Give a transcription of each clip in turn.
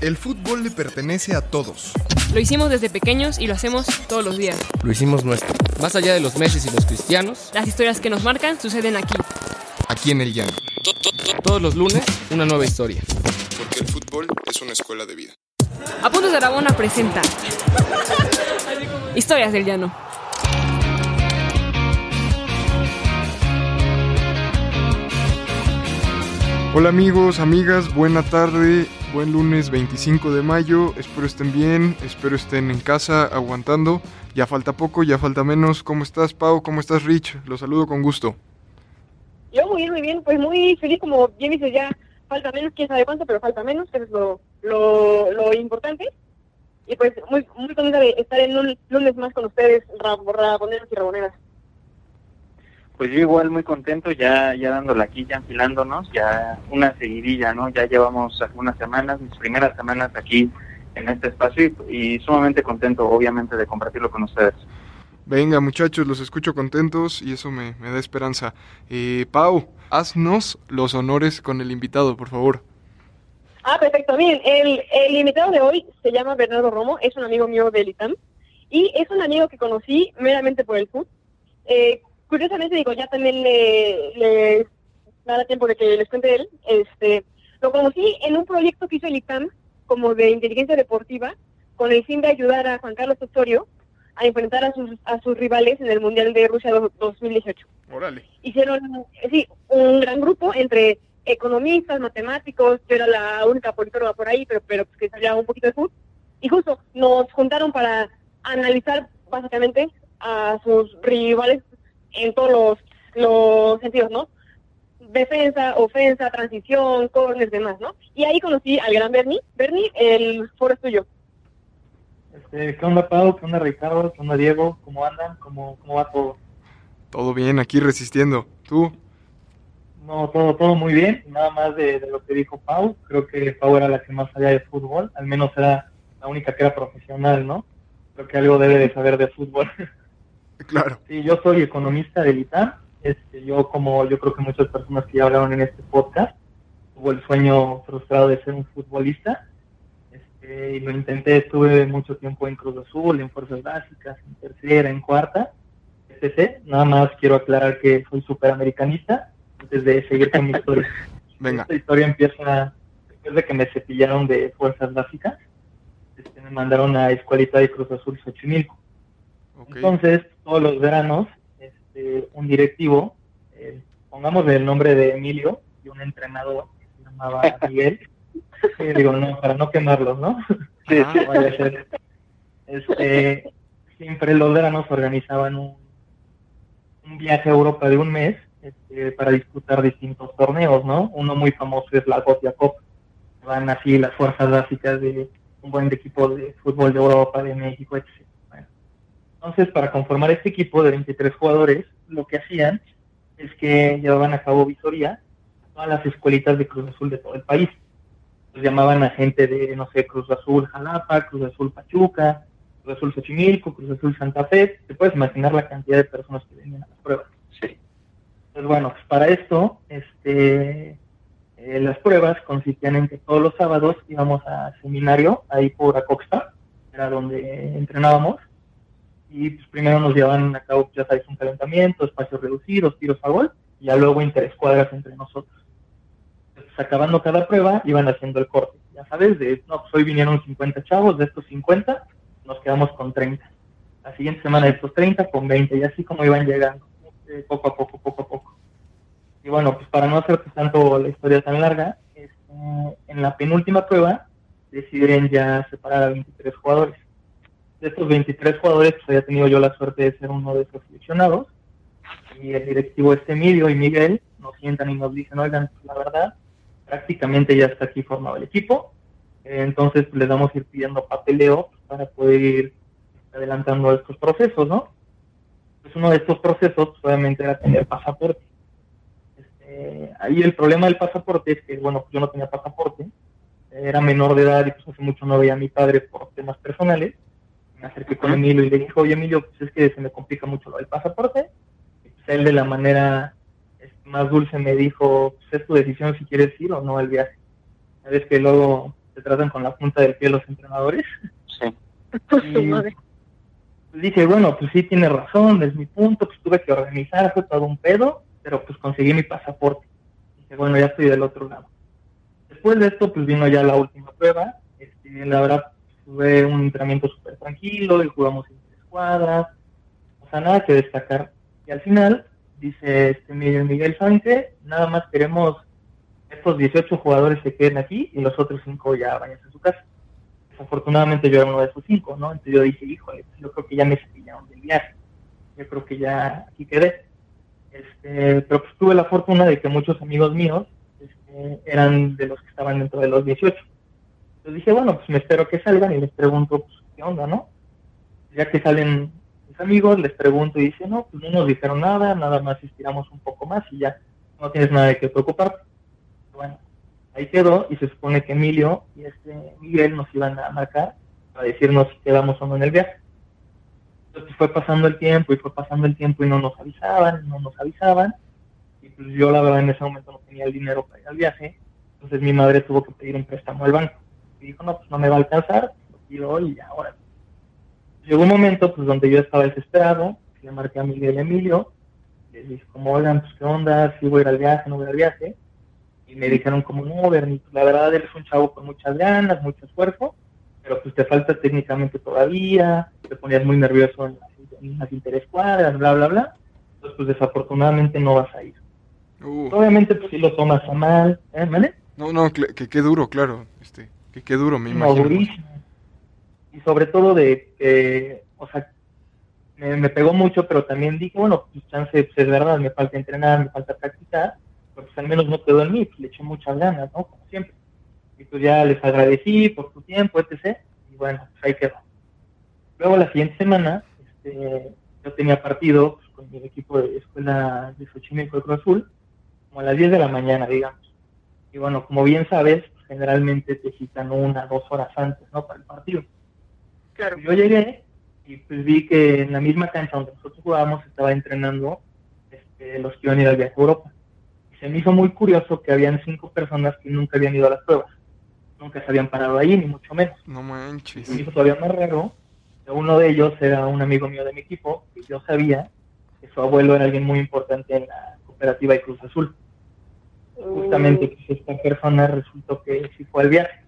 El fútbol le pertenece a todos. Lo hicimos desde pequeños y lo hacemos todos los días. Lo hicimos nuestro. Más allá de los meses y los cristianos, Las historias que nos marcan suceden aquí. Aquí en el llano. todos los lunes, una nueva historia. Porque el fútbol es una escuela de vida. Apuntes de Aragona presenta Historias del Llano. Hola amigos, amigas, buena tarde, buen lunes 25 de mayo, espero estén bien, espero estén en casa aguantando, ya falta poco, ya falta menos, ¿cómo estás Pau? ¿Cómo estás Rich? Los saludo con gusto. Yo muy bien, muy bien, pues muy feliz, como bien dices, ya falta menos, quién sabe cuánto, pero falta menos, que es lo, lo, lo importante. Y pues muy, muy contenta de estar en un lunes más con ustedes, ra- raboneros y raboneras. Pues yo igual muy contento, ya ya dándole aquí, ya enfilándonos, ya una seguidilla, ¿no? Ya llevamos algunas semanas, mis primeras semanas aquí en este espacio y, y sumamente contento, obviamente, de compartirlo con ustedes. Venga muchachos, los escucho contentos y eso me, me da esperanza. Eh, Pau, haznos los honores con el invitado, por favor. Ah, perfecto. Miren, el, el invitado de hoy se llama Bernardo Romo, es un amigo mío del ITAM y es un amigo que conocí meramente por el fútbol. Eh, curiosamente, digo, ya también le, le da tiempo de que les cuente él. Este, lo conocí en un proyecto que hizo el ITAM como de inteligencia deportiva con el fin de ayudar a Juan Carlos Osorio a enfrentar a sus, a sus rivales en el Mundial de Rusia do- 2018 Órale. hicieron sí, un gran grupo entre economistas, matemáticos, yo era la única politóloga por ahí, pero, pero pues, que sabía un poquito de fútbol, y justo nos juntaron para analizar básicamente a sus rivales en todos los, los sentidos, ¿no? Defensa, ofensa, transición, corners, demás, ¿no? Y ahí conocí al gran Bernie. Bernie, el foro es tuyo. Este, ¿Qué onda, Pau? ¿Qué onda, Ricardo? ¿Qué onda, Diego? ¿Cómo andan? ¿Cómo, cómo va todo? Todo bien, aquí resistiendo. ¿Tú? No, todo, todo muy bien, nada más de, de lo que dijo Pau, creo que Pau era la que más sabía de fútbol, al menos era la única que era profesional, ¿no? Creo que algo debe de saber de fútbol. Claro. Sí, yo soy economista del ITAM. Este, yo, como yo creo que muchas personas que ya hablaron en este podcast, tuvo el sueño frustrado de ser un futbolista. Este, y lo intenté, estuve mucho tiempo en Cruz Azul, en Fuerzas Básicas, en tercera, en cuarta, etc. Nada más quiero aclarar que soy superamericanista antes de seguir con mi historia. Venga. Esta historia empieza después de que me cepillaron de Fuerzas Básicas. Este, me mandaron a Escuelita de Cruz Azul Xochimilco. Entonces, todos los veranos, este, un directivo, eh, pongámosle el nombre de Emilio, y un entrenador que se llamaba Miguel, eh, digo, no, para no quemarlos, ¿no? Sí, sí. No vaya a ser. Este, siempre los veranos organizaban un, un viaje a Europa de un mes este, para disputar distintos torneos, ¿no? Uno muy famoso es la Gotia Cup. Van así las fuerzas básicas de un buen equipo de fútbol de Europa, de México, etc. Entonces, para conformar este equipo de 23 jugadores, lo que hacían es que llevaban a cabo visoría a todas las escuelitas de Cruz Azul de todo el país. Los llamaban a gente de, no sé, Cruz Azul Jalapa, Cruz Azul Pachuca, Cruz Azul Xochimilco, Cruz Azul Santa Fe. Te puedes imaginar la cantidad de personas que venían a las pruebas. Sí. Pues bueno, pues para esto, este, eh, las pruebas consistían en que todos los sábados íbamos a seminario ahí por Acoxpa, era donde entrenábamos, y pues primero nos llevaban a cabo, ya sabes, un calentamiento, espacios reducidos, tiros a gol, y ya luego interescuadras entre nosotros. Entonces, acabando cada prueba, iban haciendo el corte. Ya sabes, de, no, pues hoy vinieron 50 chavos, de estos 50, nos quedamos con 30. La siguiente semana de estos 30 con 20, y así como iban llegando, eh, poco a poco, poco a poco. Y bueno, pues para no hacer tanto la historia tan larga, este, en la penúltima prueba deciden ya separar a 23 jugadores. De estos 23 jugadores, pues había tenido yo la suerte de ser uno de esos seleccionados. Y el directivo este Emilio y Miguel nos sientan y nos dicen, oigan, la verdad, prácticamente ya está aquí formado el equipo. Eh, entonces pues, les vamos a ir pidiendo papeleo para poder ir adelantando estos procesos, ¿no? Pues uno de estos procesos pues, obviamente era tener pasaporte. Este, ahí el problema del pasaporte es que, bueno, yo no tenía pasaporte, era menor de edad y pues hace mucho no veía a mi padre por temas personales. Me acerqué con Emilio y le dije, oye Emilio, pues es que se me complica mucho lo del pasaporte. Y pues él de la manera este, más dulce me dijo, pues es tu decisión si quieres ir o no al viaje. Sabes que luego se tratan con la punta del pie los entrenadores. Sí. Su madre. Pues dije, bueno, pues sí tiene razón, es mi punto, pues tuve que organizar, fue todo un pedo, pero pues conseguí mi pasaporte. Dije, bueno, ya estoy del otro lado. Después de esto, pues vino ya la última prueba. Este, la verdad, fue un entrenamiento súper tranquilo y jugamos en tres cuadras. O sea, nada que destacar. Y al final, dice este Miguel, Miguel, ¿saben? Nada más queremos estos 18 jugadores que queden aquí y los otros 5 ya vayan a su casa. Desafortunadamente yo era uno de esos 5, ¿no? Entonces yo dije, híjole, pues yo creo que ya me cepillaron del viaje. Yo creo que ya aquí quedé. Este, pero pues tuve la fortuna de que muchos amigos míos este, eran de los que estaban dentro de los 18. Entonces dije, bueno, pues me espero que salgan y les pregunto, pues, ¿qué onda, no? Ya que salen mis amigos, les pregunto y dicen, no, pues no nos dijeron nada, nada más estiramos un poco más y ya, no tienes nada de qué preocuparte. Bueno, ahí quedó y se supone que Emilio y este Miguel nos iban a marcar para decirnos si quedamos o no en el viaje. Entonces fue pasando el tiempo y fue pasando el tiempo y no nos avisaban, no nos avisaban. Y pues yo la verdad en ese momento no tenía el dinero para ir al viaje. Entonces mi madre tuvo que pedir un préstamo al banco. Y dijo, no, pues no me va a alcanzar, lo pido hoy y ahora. Llegó un momento pues donde yo estaba desesperado, le marqué a Miguel y Emilio, les dije como, oigan, pues qué onda, si voy a ir al viaje, no voy al viaje. Y me dijeron como, no, Bernie, pues, la verdad eres un chavo con muchas ganas, mucho esfuerzo, pero pues te falta técnicamente todavía, te ponías muy nervioso en las, en las interescuadras, bla, bla, bla. Entonces pues desafortunadamente no vas a ir. Uh, Obviamente pues sí lo tomas a mal, ¿eh, ¿vale? no, no, cl- que qué duro, claro. Este, que qué duro, me No, imagino. durísimo. Y sobre todo de que, o sea, me, pegó mucho, pero también dije, bueno, pues chance, pues es verdad, me falta entrenar, me falta practicar, pero pues al menos no quedó en mí, pues le eché muchas ganas, ¿no? Como siempre. Y pues ya les agradecí por su tiempo, etc. Y bueno, pues ahí quedó. Luego la siguiente semana, este, yo tenía partido pues, con mi equipo de escuela de Xochimilco Cruz Azul, como a las 10 de la mañana, digamos. Y bueno, como bien sabes, generalmente te citan una, dos horas antes, ¿no? Para el partido. Claro. Yo llegué y pues vi que en la misma cancha donde nosotros jugábamos estaba entrenando este, los que iban a ir al viaje a Europa. Y se me hizo muy curioso que habían cinco personas que nunca habían ido a las pruebas. Nunca se habían parado ahí, ni mucho menos. No manches. Se me hizo todavía más raro que uno de ellos era un amigo mío de mi equipo, que yo sabía que su abuelo era alguien muy importante en la cooperativa de Cruz Azul. Justamente pues, esta persona resultó que sí fue al viaje.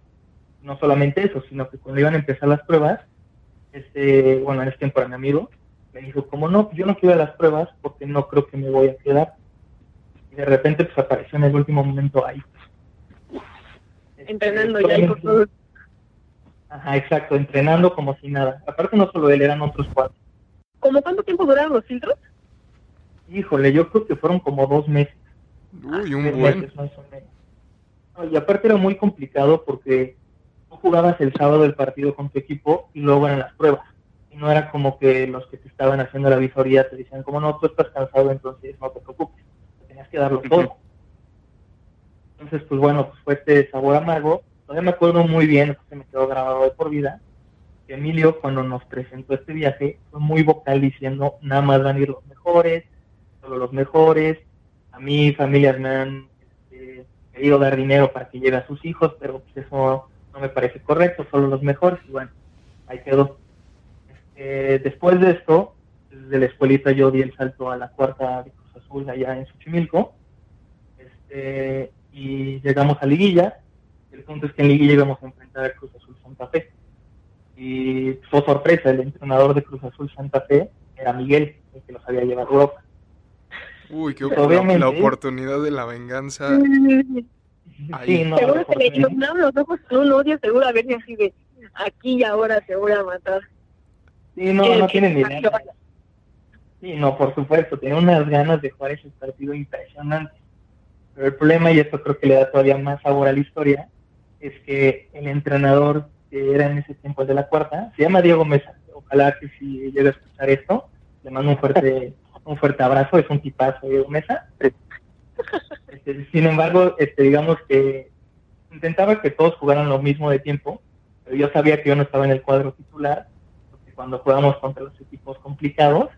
No solamente eso, sino que cuando iban a empezar las pruebas, este, bueno, en ese tiempo era mi amigo, me dijo, como no, yo no quiero las pruebas porque no creo que me voy a quedar. Y de repente pues apareció en el último momento ahí. Este, Entrenando ya con todo. Ajá, exacto, entrenando como si nada. Aparte no solo él, eran otros cuatro. ¿Cómo cuánto tiempo duraron los filtros? Híjole, yo creo que fueron como dos meses. Uy, un buen. No, y aparte era muy complicado porque tú jugabas el sábado el partido con tu equipo y luego eran las pruebas. Y no era como que los que te estaban haciendo la visoría te decían como no, tú estás cansado, entonces no te preocupes. Tenías que darlo todo. Entonces, pues bueno, pues fue este sabor amargo. Todavía me acuerdo muy bien, se me quedó grabado de por vida, que Emilio cuando nos presentó este viaje fue muy vocal diciendo, nada más van a ir los mejores, solo los mejores. A mí familias me han este, querido dar dinero para que lleve a sus hijos, pero pues eso no me parece correcto, solo los mejores. Y bueno, ahí quedó. Este, después de esto, desde la escuelita yo di el salto a la cuarta de Cruz Azul allá en Xochimilco. Este, y llegamos a Liguilla. El punto es que en Liguilla íbamos a enfrentar a Cruz Azul Santa Fe. Y fue sorpresa, el entrenador de Cruz Azul Santa Fe era Miguel, el que los había llevado a. Uy, qué la, obviamente- la oportunidad de la venganza. Ahí. Sí, no, seguro se le iluminaron los ojos con un odio, seguro a ver si así de aquí y ahora se voy a matar. Sí, no, Eh, no que- tienen ni idea. Sí, no, por supuesto, tenía unas ganas de jugar ese partido impresionante. Pero el problema, y esto creo que le da todavía más sabor a la historia, es que el entrenador que era en ese tiempo el de la cuarta, se llama Diego Mesa. Ojalá que si llega a escuchar esto, le mando un fuerte, un fuerte abrazo, es un tipazo Diego Mesa. Este, sin embargo, este, digamos que intentaba que todos jugaran lo mismo de tiempo, pero yo sabía que yo no estaba en el cuadro titular, porque cuando jugamos contra los equipos complicados,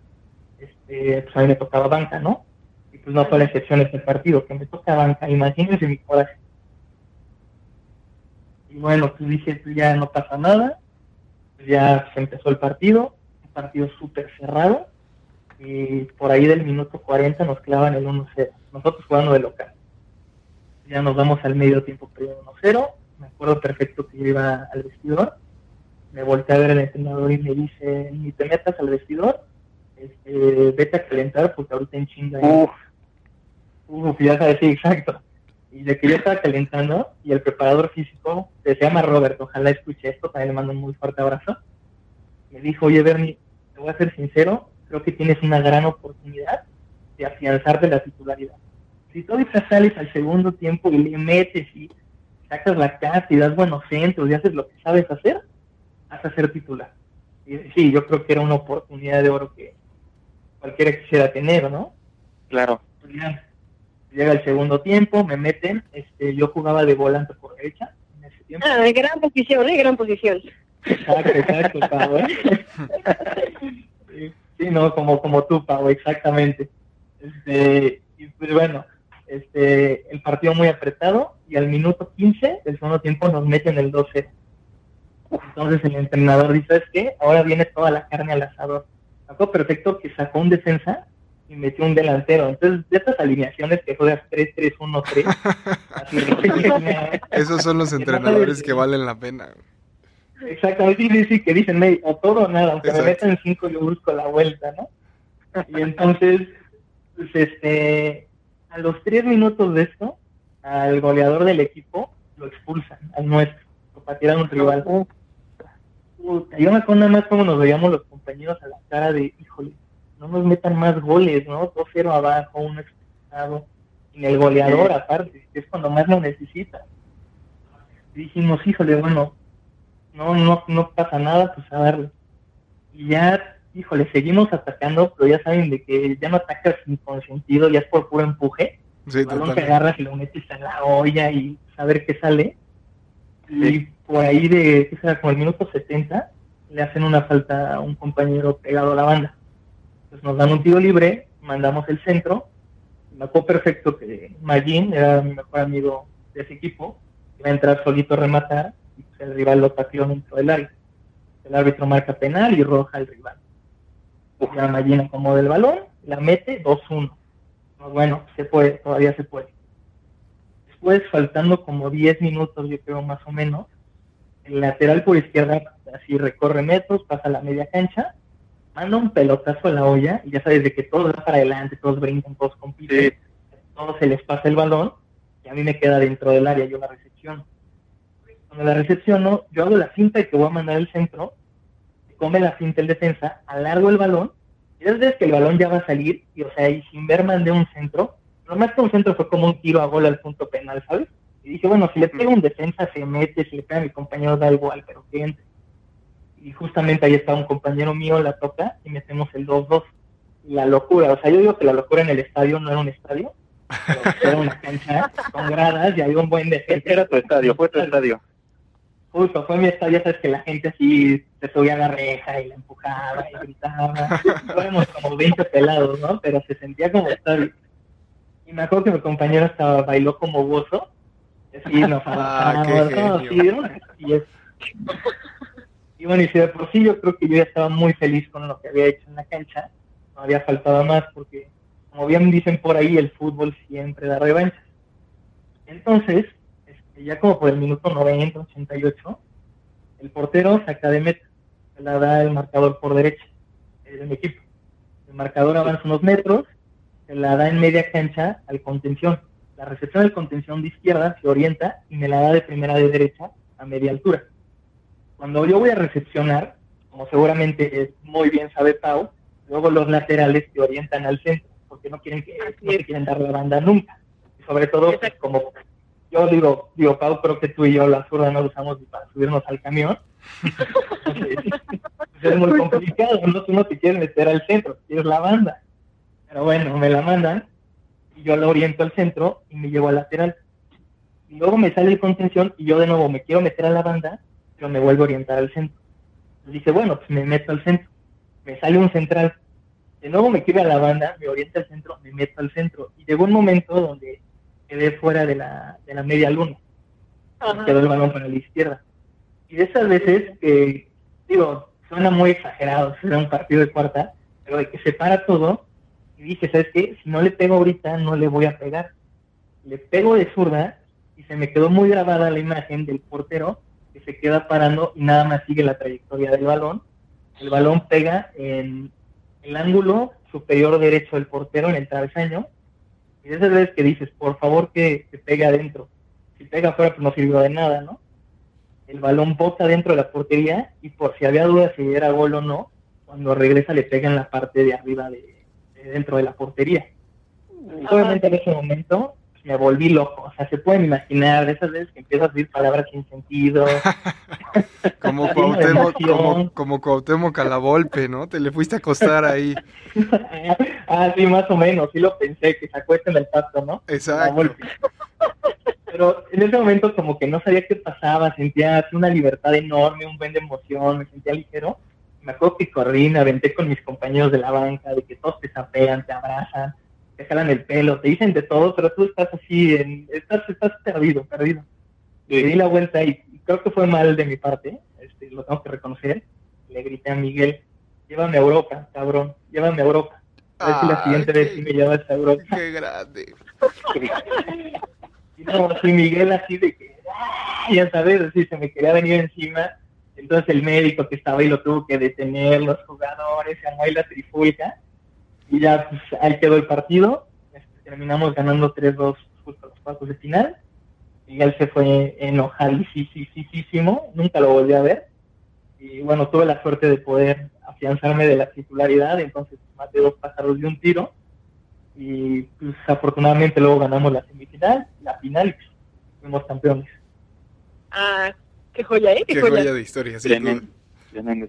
este, pues a mí me tocaba banca, ¿no? Y pues no fue la excepción este partido, que me toca banca, imagínense mi coraje. Y bueno, pues dije, pues ya no pasa nada. Pues ya se empezó el partido, un partido súper cerrado. Y por ahí del minuto 40 nos clavan el 1-0. Nosotros jugando de local. Ya nos vamos al medio tiempo perdiendo 1-0. Me acuerdo perfecto que yo iba al vestidor. Me volteé a ver al entrenador y me dice, ni te metas al vestidor, este, vete a calentar porque ahorita en chinga. Uf, uf, ya sabes, sí, exacto y de que yo estaba calentando y el preparador físico, que se llama Robert, ojalá escuche esto, también le mando un muy fuerte abrazo, me dijo, oye Bernie, te voy a ser sincero, creo que tienes una gran oportunidad de afianzarte la titularidad. Si tú ahorita sales al segundo tiempo y le metes y sacas la casa y das buenos centros y haces lo que sabes hacer, vas a ser titular. Y sí, yo creo que era una oportunidad de oro que cualquiera quisiera tener, ¿no? Claro. Pues llega el segundo tiempo, me meten, este, yo jugaba de volante por derecha en ese tiempo. Ah, de gran posición, ¿eh? Gran posición. Exacto, exacto. ¿eh? sí, no, como, como tú, Pau, exactamente. Este, y pues bueno, este, el partido muy apretado y al minuto 15 del segundo tiempo nos meten el 12. Entonces el entrenador dice, es que ahora viene toda la carne al asador. Sacó perfecto que sacó un defensa y metió un delantero. Entonces, de estas alineaciones que juegas 3-3-1-3, Esos son los entrenadores que valen la pena. Exactamente, sí, sí, que dicen, o todo o nada, aunque me metan cinco yo busco la vuelta, ¿no? Y entonces, pues este, a los tres minutos de esto, al goleador del equipo lo expulsan, al nuestro, lo patearon un rival. yo me acuerdo nada más cómo nos veíamos los compañeros a la cara de, híjole, no nos metan más goles, ¿no? 2-0 abajo, uno expulsado, y el goleador aparte, es cuando más lo necesita. dijimos, híjole, bueno, no, no, no pasa nada, pues a darle. Y ya, híjole, seguimos atacando, pero ya saben de que ya no atacas sin consentido, ya es por puro empuje. Sí, el balón te agarras y lo metes en la olla y saber qué sale. Y por ahí de, ¿qué será? Como el minuto 70, le hacen una falta a un compañero pegado a la banda. Pues nos dan un tiro libre, mandamos el centro. Me acuerdo perfecto que Magin era mi mejor amigo de ese equipo, iba a entrar solito a rematar el rival lo pateó dentro del área. El árbitro marca penal y roja al rival. Ya Magin acomoda el balón, la mete 2-1. Pues bueno, se puede, todavía se puede. Después, faltando como 10 minutos, yo creo más o menos, el lateral por izquierda así recorre metros, pasa la media cancha manda un pelotazo a la olla y ya sabes de que todos van para adelante, todos brincan, todos compiten, todos se les pasa el balón y a mí me queda dentro del área, yo la recepciono. Cuando la recepciono, yo hago la cinta y que voy a mandar el centro, come la cinta el defensa, alargo el balón y desde que el balón ya va a salir y o sea, y sin ver mandé un centro, lo más que un centro fue como un tiro a gol al punto penal, ¿sabes? Y dije, bueno, si le pega un defensa se mete, si le pega a mi compañero da igual, pero que entre y justamente ahí está un compañero mío, la toca, y metemos el 2-2. La locura, o sea, yo digo que la locura en el estadio no era un estadio, era una cancha con gradas y había un buen defensa. Era tu estadio, fue tu estadio. Justo, fue mi estadio, sabes que la gente así se subía a la reja y la empujaba y gritaba. Éramos como 20 pelados, ¿no? Pero se sentía como estadio. Y me acuerdo que mi compañero estaba, bailó como gozo. Así nos ah, todos, y es y bueno, y si de por sí yo creo que yo ya estaba muy feliz con lo que había hecho en la cancha, no había faltado más porque, como bien dicen por ahí, el fútbol siempre da revanchas. Entonces, ya como por el minuto 90, 88, el portero saca de meta, se la da el marcador por derecha, de mi equipo. El marcador avanza unos metros, se la da en media cancha al contención. La recepción del contención de izquierda se orienta y me la da de primera de derecha a media altura. Cuando yo voy a recepcionar, como seguramente muy bien sabe Pau, luego los laterales te orientan al centro, porque no quieren que no quieren dar la banda nunca. Y sobre todo, como yo digo, digo, Pau, creo que tú y yo la zurda no lo usamos para subirnos al camión. es muy complicado, no, tú no te quieres meter al centro, quieres la banda. Pero bueno, me la mandan y yo la oriento al centro y me llevo al lateral. Y luego me sale el contención y yo de nuevo me quiero meter a la banda me vuelvo a orientar al centro. Dice, bueno, pues me meto al centro. Me sale un central. De nuevo me quiero a la banda, me orienta al centro, me meto al centro. Y llegó un momento donde quedé fuera de la, de la media luna. Ajá. quedó el balón para la izquierda. Y de esas veces que, digo, suena muy exagerado, será un partido de cuarta, pero de que se para todo y dije, ¿sabes qué? Si no le pego ahorita, no le voy a pegar. Le pego de zurda y se me quedó muy grabada la imagen del portero que se queda parando y nada más sigue la trayectoria del balón. El balón pega en el ángulo superior derecho del portero en el travesaño. Y esas veces que dices, por favor que, que pegue adentro. Si pega afuera, pues no sirvió de nada, ¿no? El balón bota dentro de la portería y por si había dudas si era gol o no, cuando regresa le pega en la parte de arriba de, de dentro de la portería. Y obviamente en ese momento me volví loco. O sea, se pueden imaginar de esas veces que empiezas a decir palabras sin sentido. Como Cuauhtémoc, como, como Cuauhtémoc a la Volpe, ¿no? Te le fuiste a acostar ahí. ah, sí, más o menos, sí lo pensé, que se acuesta en el pasto, ¿no? Exacto. Pero en ese momento como que no sabía qué pasaba, sentía una libertad enorme, un buen de emoción, me sentía ligero. Me acuerdo que corrí, me aventé con mis compañeros de la banca, de que todos te zapean, te abrazan, te jalan el pelo, te dicen de todo, pero tú estás así, en, estás, estás perdido, perdido. Le di la vuelta y creo que fue mal de mi parte, este, lo tengo que reconocer. Le grité a Miguel, llévame a Europa, cabrón, llévame a Europa. A ver si la siguiente vez sí me llevas a Europa. Qué grande. Y no, así Miguel así de que, ¡ah! ya sabes, así se me quería venir encima. Entonces el médico que estaba ahí lo tuvo que detener, los jugadores, se armó ahí la trifulca. Y ya, pues, ahí quedó el partido. Terminamos ganando 3-2 justo a los cuartos de final. Miguel se fue enojadísimo, nunca lo volví a ver. Y bueno, tuve la suerte de poder afianzarme de la titularidad, entonces maté dos pájaros de un tiro y pues afortunadamente luego ganamos la semifinal, la final y pues, fuimos campeones. Ah, qué joya, ¿eh? Qué, Qué joya. joya de historia. sí, Tremendo.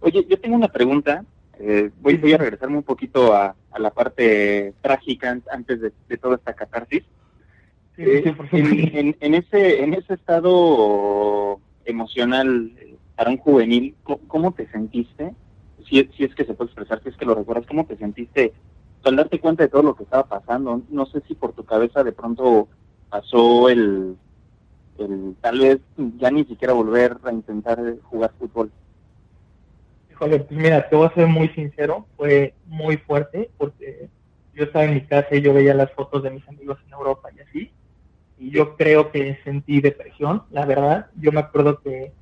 Oye, yo tengo una pregunta. Eh, voy, voy a regresarme un poquito a, a la parte trágica an- antes de, de toda esta catarsis. Sí, Eh, sí, en, en- en ese en ese estado emocional eh, para un juvenil, ¿cómo, te sentiste? Si, es- si es que se puede expresar, si es que lo recuerdas, ¿cómo te sentiste al darte cuenta de todo lo que estaba pasando? No sé si por tu cabeza de pronto pasó el, el tal vez ya ni siquiera volver a intentar eh, jugar fútbol. Pues mira, te voy a ser muy sincero, fue muy fuerte porque yo estaba en mi casa y yo veía las fotos de mis amigos en Europa y así, y yo creo que sentí depresión, la verdad. Yo me acuerdo que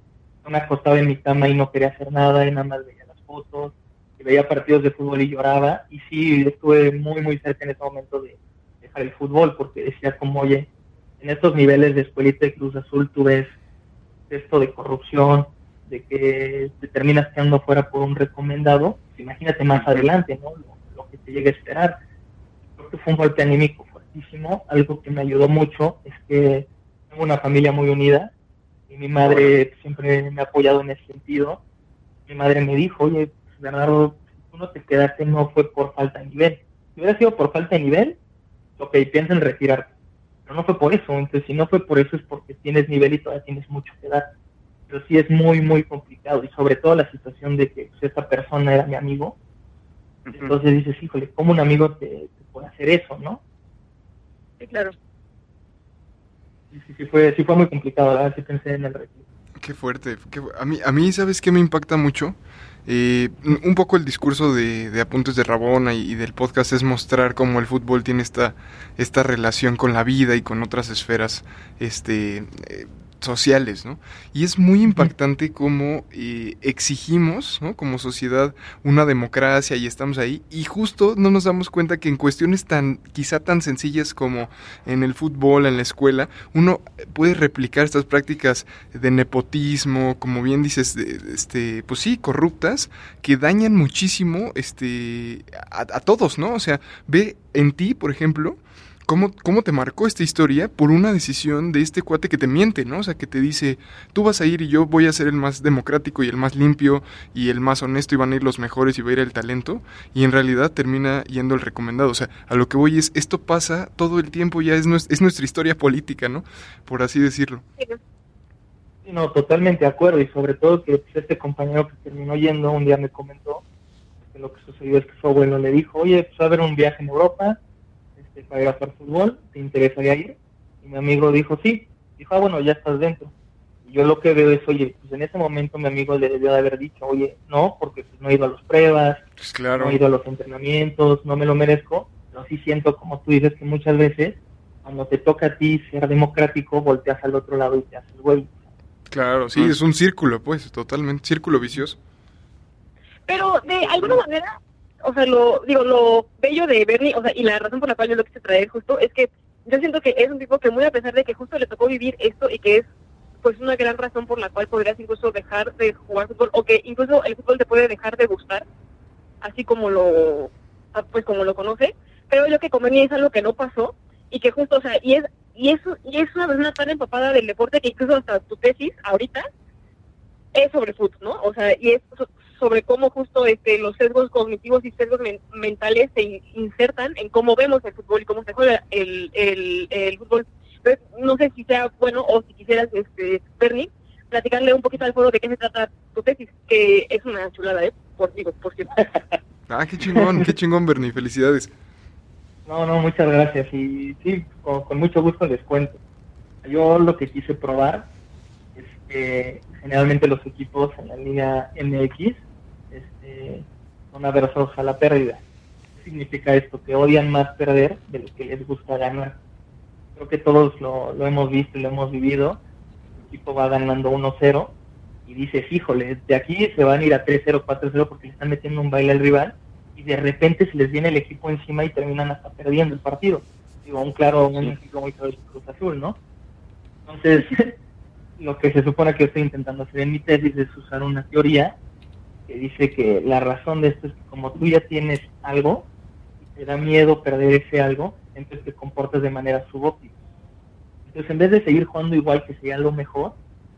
me acostaba en mi cama y no quería hacer nada y nada más veía las fotos, y veía partidos de fútbol y lloraba, y sí, estuve muy, muy cerca en ese momento de dejar el fútbol porque decía como, oye, en estos niveles de escuelita de Cruz Azul tú ves esto de corrupción, de que te terminas quedando fuera por un recomendado, pues imagínate más adelante, ¿no? Lo, lo que te llega a esperar. Creo que fue un golpe anímico fuertísimo. Algo que me ayudó mucho es que tengo una familia muy unida y mi madre siempre me ha apoyado en ese sentido. Mi madre me dijo, oye, Bernardo, si tú no te quedaste no fue por falta de nivel. Si hubiera sido por falta de nivel, ok, piensa en retirarte. Pero no fue por eso. Entonces, si no fue por eso es porque tienes nivel y todavía tienes mucho que dar pero sí es muy, muy complicado y sobre todo la situación de que pues, esta persona era mi amigo. Entonces dices, híjole, ¿cómo un amigo te, te puede hacer eso, no? Sí, claro. Sí, sí, sí fue, sí fue muy complicado, la verdad, sí pensé en el retiro. Qué fuerte. qué a, mí, a mí, ¿sabes qué me impacta mucho? Eh, un un poco el discurso de, de Apuntes de Rabona y, y del podcast es mostrar cómo el fútbol tiene esta, esta relación con la vida y con otras esferas este, eh, sociales, ¿no? Y es muy impactante cómo eh, exigimos, ¿no? Como sociedad, una democracia y estamos ahí y justo no nos damos cuenta que en cuestiones tan, quizá tan sencillas como en el fútbol, en la escuela, uno puede replicar estas prácticas de nepotismo, como bien dices, de- este, pues sí, corruptas, que dañan muchísimo este, a, a todos, ¿no? O sea, ve en ti, por ejemplo, cómo, cómo te marcó esta historia por una decisión de este cuate que te miente, ¿no? O sea, que te dice, tú vas a ir y yo voy a ser el más democrático y el más limpio y el más honesto y van a ir los mejores y va a ir el talento y en realidad termina yendo el recomendado. O sea, a lo que voy es, esto pasa todo el tiempo, ya es, nues- es nuestra historia política, ¿no? Por así decirlo. Sí, no, totalmente de acuerdo y sobre todo que pues, este compañero que terminó yendo un día me comentó que lo que sucedió es que su abuelo le dijo, oye, pues va a haber un viaje en Europa este, para ir a jugar fútbol, ¿te interesaría ir? Y mi amigo dijo sí, Dijo, ah, bueno, ya estás dentro. Y yo lo que veo es, oye, pues en ese momento mi amigo le debió de haber dicho, oye, no, porque pues, no he ido a las pruebas, Pues claro. no he ido a los entrenamientos, no me lo merezco, pero sí siento, como tú dices, que muchas veces, cuando te toca a ti ser democrático, volteas al otro lado y te haces güey. Claro, sí, Mm. es un círculo, pues, totalmente, círculo vicioso. Pero de alguna manera, o sea, lo digo, lo bello de Bernie, o sea, y la razón por la cual yo lo quise traer justo es que yo siento que es un tipo que muy a pesar de que justo le tocó vivir esto y que es pues una gran razón por la cual podrías incluso dejar de jugar fútbol o que incluso el fútbol te puede dejar de gustar, así como lo ah, pues como lo conoce, pero yo que convenía es algo que no pasó y que justo, o sea, y es y eso y es una persona tan empapada del deporte que incluso hasta tu tesis ahorita es sobre fútbol, ¿no? O sea, y es sobre cómo justo este los sesgos cognitivos y sesgos men- mentales se in- insertan en cómo vemos el fútbol y cómo se juega el, el, el fútbol. Entonces, no sé si sea bueno o si quisieras, este, Bernie, platicarle un poquito al foro de qué se trata tu tesis, que es una chulada, ¿eh? Por, digo, por cierto. Ah, qué chingón, qué chingón, Bernie, felicidades. No, no, muchas gracias. Y sí, con, con mucho gusto les cuento. Yo lo que quise probar es que generalmente los equipos en la Liga MX este, son aversos a la pérdida. ¿Qué significa esto? Que odian más perder de lo que les gusta ganar. Creo que todos lo, lo hemos visto y lo hemos vivido. El equipo va ganando 1-0 y dices, híjole, de aquí se van a ir a 3-0, 4-0 porque le están metiendo un baile al rival y de repente se les viene el equipo encima y terminan hasta perdiendo el partido. Digo, un claro, un ejemplo muy claro es Cruz Azul, ¿no? Entonces, lo que se supone que yo estoy intentando hacer en mi tesis es usar una teoría que dice que la razón de esto es que como tú ya tienes algo te da miedo perder ese algo, entonces te comportas de manera subóptima. Entonces, en vez de seguir jugando igual que sería lo mejor,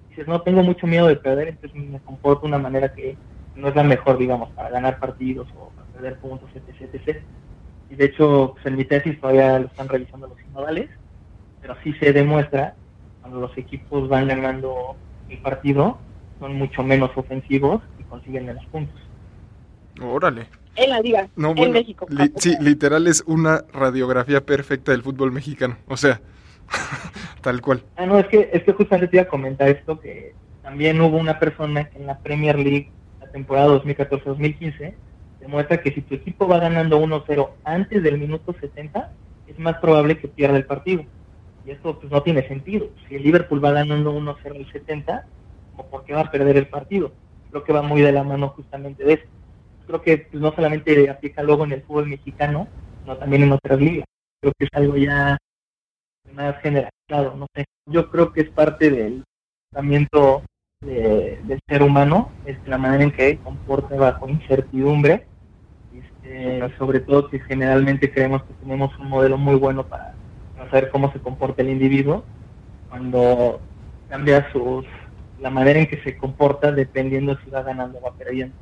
dices, no tengo mucho miedo de perder, entonces me comporto de una manera que no es la mejor, digamos, para ganar partidos o para perder puntos, etc. etc. Y de hecho, pues, en mi tesis todavía lo están revisando los sinodales, pero sí se demuestra cuando los equipos van ganando el partido, son mucho menos ofensivos consiguen menos puntos. Órale. En la liga, No, en bueno, México. li- sí, literal es una radiografía perfecta del fútbol mexicano. O sea, tal cual. Ah, no, es que, es que justamente te iba a comentar esto, que también hubo una persona que en la Premier League, la temporada 2014-2015, demuestra que si tu equipo va ganando 1-0 antes del minuto 70, es más probable que pierda el partido. Y esto pues no tiene sentido. Si el Liverpool va ganando 1-0 al 70, ¿o por qué va a perder el partido? Creo que va muy de la mano justamente de eso. Creo que pues, no solamente aplica luego en el fútbol mexicano, sino también en otras ligas. Creo que es algo ya más generalizado, no sé. Yo creo que es parte del comportamiento de- del ser humano, es la manera en que comporta bajo incertidumbre, este, sobre todo que generalmente creemos que tenemos un modelo muy bueno para saber cómo se comporta el individuo, cuando cambia sus la manera en que se comporta dependiendo si va ganando o va perdiendo.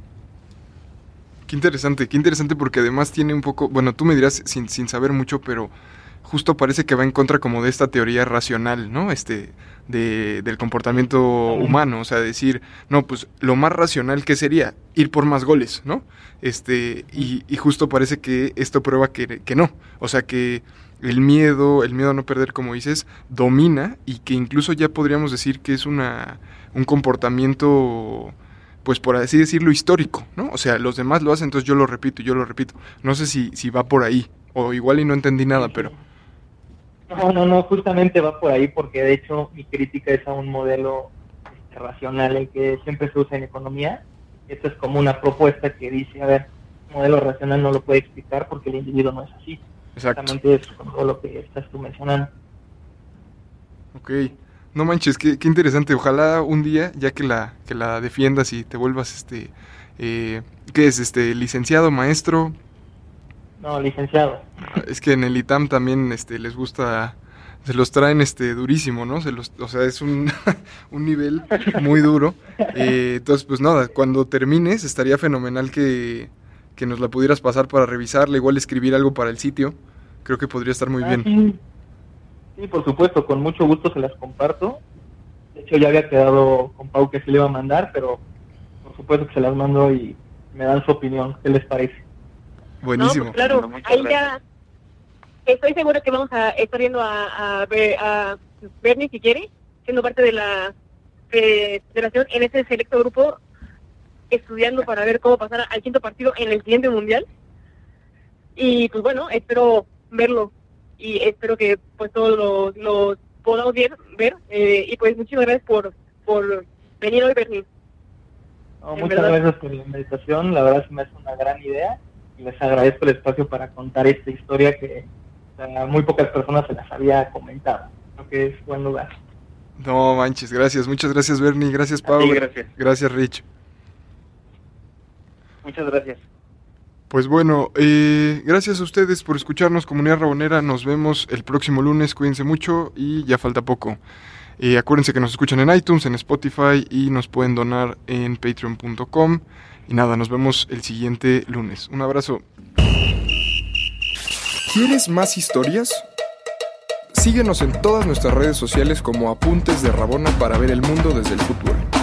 Qué interesante, qué interesante porque además tiene un poco, bueno, tú me dirás sin, sin saber mucho, pero justo parece que va en contra como de esta teoría racional, ¿no? Este, de, del comportamiento humano, o sea, decir, no, pues lo más racional que sería ir por más goles, ¿no? Este, y, y justo parece que esto prueba que, que no, o sea, que el miedo, el miedo a no perder, como dices, domina y que incluso ya podríamos decir que es una, un comportamiento pues por así decirlo, histórico, ¿no? O sea, los demás lo hacen, entonces yo lo repito, yo lo repito. No sé si, si va por ahí, o igual y no entendí nada, pero... No, no, no, justamente va por ahí porque de hecho mi crítica es a un modelo este, racional, el que siempre se usa en economía. Esto es como una propuesta que dice, a ver, modelo racional no lo puede explicar porque el individuo no es así. Exactamente eso, todo lo que estás tú mencionando. Ok. No manches, qué, qué interesante. Ojalá un día, ya que la, que la defiendas y te vuelvas, este... Eh, ¿Qué es? Este, licenciado, maestro. No, licenciado. Es que en el ITAM también este, les gusta... Se los traen este durísimo, ¿no? Se los, o sea, es un, un nivel muy duro. Eh, entonces, pues nada, cuando termines estaría fenomenal que, que nos la pudieras pasar para revisarla, igual escribir algo para el sitio. Creo que podría estar muy Ah, bien. Sí. sí, por supuesto, con mucho gusto se las comparto. De hecho, ya había quedado con Pau que se le iba a mandar, pero por supuesto que se las mando y me dan su opinión. ¿Qué les parece? Buenísimo. No, pues claro, Bueno, ahí ya estoy seguro que vamos a estar viendo a, a, Be- a Bernie si quiere siendo parte de la federación en ese selecto grupo, estudiando para ver cómo pasar al quinto partido en el siguiente mundial. Y pues bueno, espero verlo y espero que pues todos lo, lo podamos ver. ver eh, y pues muchísimas gracias por, por venir hoy, Bernie. No, muchas verdad. gracias por la invitación, la verdad se me hace una gran idea y les agradezco el espacio para contar esta historia que a muy pocas personas se las había comentado. Creo que es buen lugar. No manches, gracias. Muchas gracias, Bernie. Gracias. Sí, gracias. Gracias, Rich. Muchas gracias. Pues bueno, eh, gracias a ustedes por escucharnos, Comunidad Rabonera. Nos vemos el próximo lunes. Cuídense mucho y ya falta poco. Eh, acuérdense que nos escuchan en iTunes, en Spotify y nos pueden donar en patreon.com. Y nada, nos vemos el siguiente lunes. Un abrazo. ¿Quieres más historias? Síguenos en todas nuestras redes sociales como Apuntes de Rabona para ver el mundo desde el fútbol.